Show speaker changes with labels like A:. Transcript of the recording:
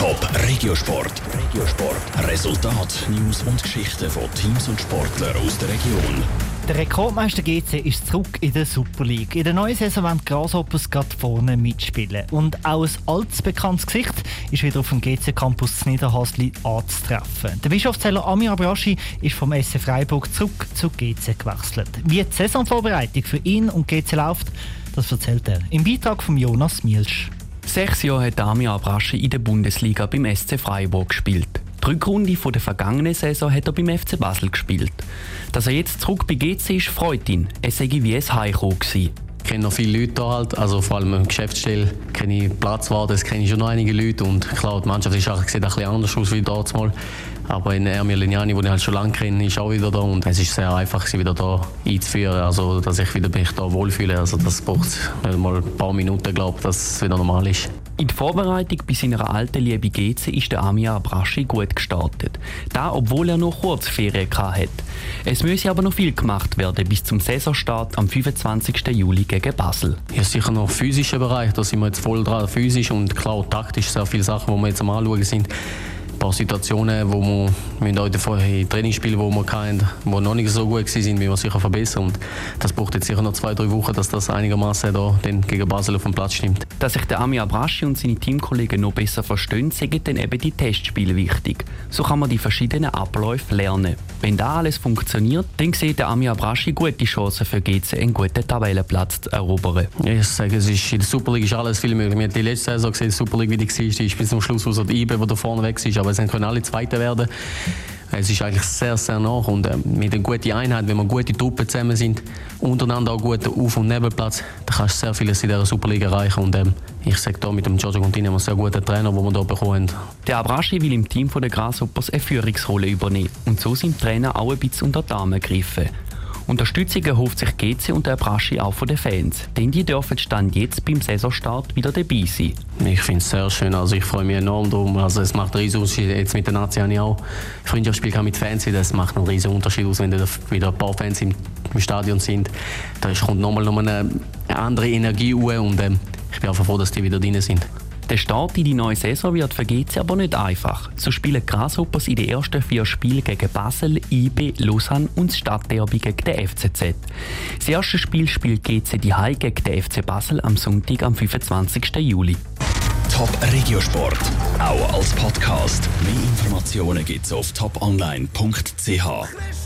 A: Top Regiosport. Regiosport. Resultat, News und Geschichten von Teams und Sportlern aus der Region.
B: Der Rekordmeister GC ist zurück in der Super League. In der neuen Saison wollen die Grasshoppers gerade vorne mitspielen. Und auch ein altes bekanntes Gesicht ist wieder auf dem GC Campus Niederhasli anzutreffen. Der Bischofszeller Amir Abraschi ist vom SC Freiburg zurück zu GC gewechselt. Wie die Saisonvorbereitung für ihn und GC läuft, das erzählt er im Beitrag von Jonas Mielsch.
C: Sechs Jahre hat Amir Abraschi in der Bundesliga beim SC Freiburg gespielt. Die Rückrunde von der vergangenen Saison hat er beim FC Basel gespielt. Dass er jetzt zurück bei GC ist, freut ihn. Es sei wie ein Heimkommen gewesen.
D: Ich kenne noch viele Leute hier halt, also vor allem im Geschäftsstelle kenne ich Platzwarte, das kenne ich schon noch einige Leute und klar, die Mannschaft ist auch, sieht ein bisschen anders aus damals mal. Aber in Ermir Lignani, den ich halt schon lange kenne, ist auch wieder da und es ist sehr einfach, sie wieder da einzuführen, also dass ich wieder mich da wohlfühle. Also das braucht nicht mal ein paar Minuten, glaube ich, dass es wieder normal ist.
C: In der Vorbereitung bei seiner alten Liebe GC ist der Amia Abraschi gut gestartet. Da, obwohl er noch kurz Ferien hatte. Es müsse aber noch viel gemacht werden bis zum Saisonstart am 25. Juli gegen Basel.
D: Ja, sicher noch physischer Bereich, da sind wir jetzt voll dran, physisch und klar taktisch sehr viele Sachen, die wir jetzt am Anschauen sind paar Situationen, wo wir, wir heute vorher Trainingsspiele, wo wir keinen, wo noch nicht so gut sind, wie wir sicher verbessern. Und das braucht jetzt sicher noch zwei, drei Wochen, dass das einigermaßen da dann gegen Basel auf dem Platz stimmt.
C: Dass sich der Ami Abraschi und seine Teamkollegen noch besser verstehen, sind dann eben die Testspiele wichtig. So kann man die verschiedenen Abläufe lernen. Wenn da alles funktioniert, dann sieht der Ami Abraschi gute Chancen für GC einen guten Tabellenplatz zu erobern.
D: Ich sage, es ist, in der Super League ist alles viel möglich. Wir haben die letzte Saison gesehen, die Super League, wie die war, die ist bis zum Schluss, so die IBE, der vorne weg ist. Aber aber es können alle Zweite werden. Es ist eigentlich sehr, sehr nah und äh, mit einer guten Einheit, wenn wir gute Truppen zusammen sind, untereinander auch guten Auf- und Nebelplatz, dann kannst du sehr vieles in dieser Superliga erreichen und ähm, ich sage da mit dem Giorgio Contini haben einen sehr guten Trainer, den wir hier bekommen
C: Der Abraschi will im Team der Grasshoppers eine Führungsrolle übernehmen und so sind Trainer auch ein bisschen unter die Arme greifen. Unterstützung erhofft sich GC und der Braschi auch von den Fans, denn die dürfen Stand jetzt beim Saisonstart wieder dabei sein.
D: Ich finde es sehr schön, also ich freue mich enorm darum. Also es macht einen riesen Unterschied, jetzt mit der Nazi habe ich auch Freundschaftsspiel mit Fans, das macht einen riesen Unterschied aus, wenn wieder ein paar Fans im, Stadion sind. Da kommt nochmal noch eine andere Energie und ähm, ich bin einfach froh, dass die wieder drin sind.
C: Der Start in die neue Saison wird für GC aber nicht einfach. So spielen Grasshoppers in den ersten vier Spielen gegen Basel, IB, Lausanne und das Stadtderby gegen den FCZ. Das erste Spiel spielt GC die Hai gegen den FC Basel am Sonntag, am 25. Juli.
A: Top Regiosport, auch als Podcast. Mehr Informationen gibt's auf toponline.ch.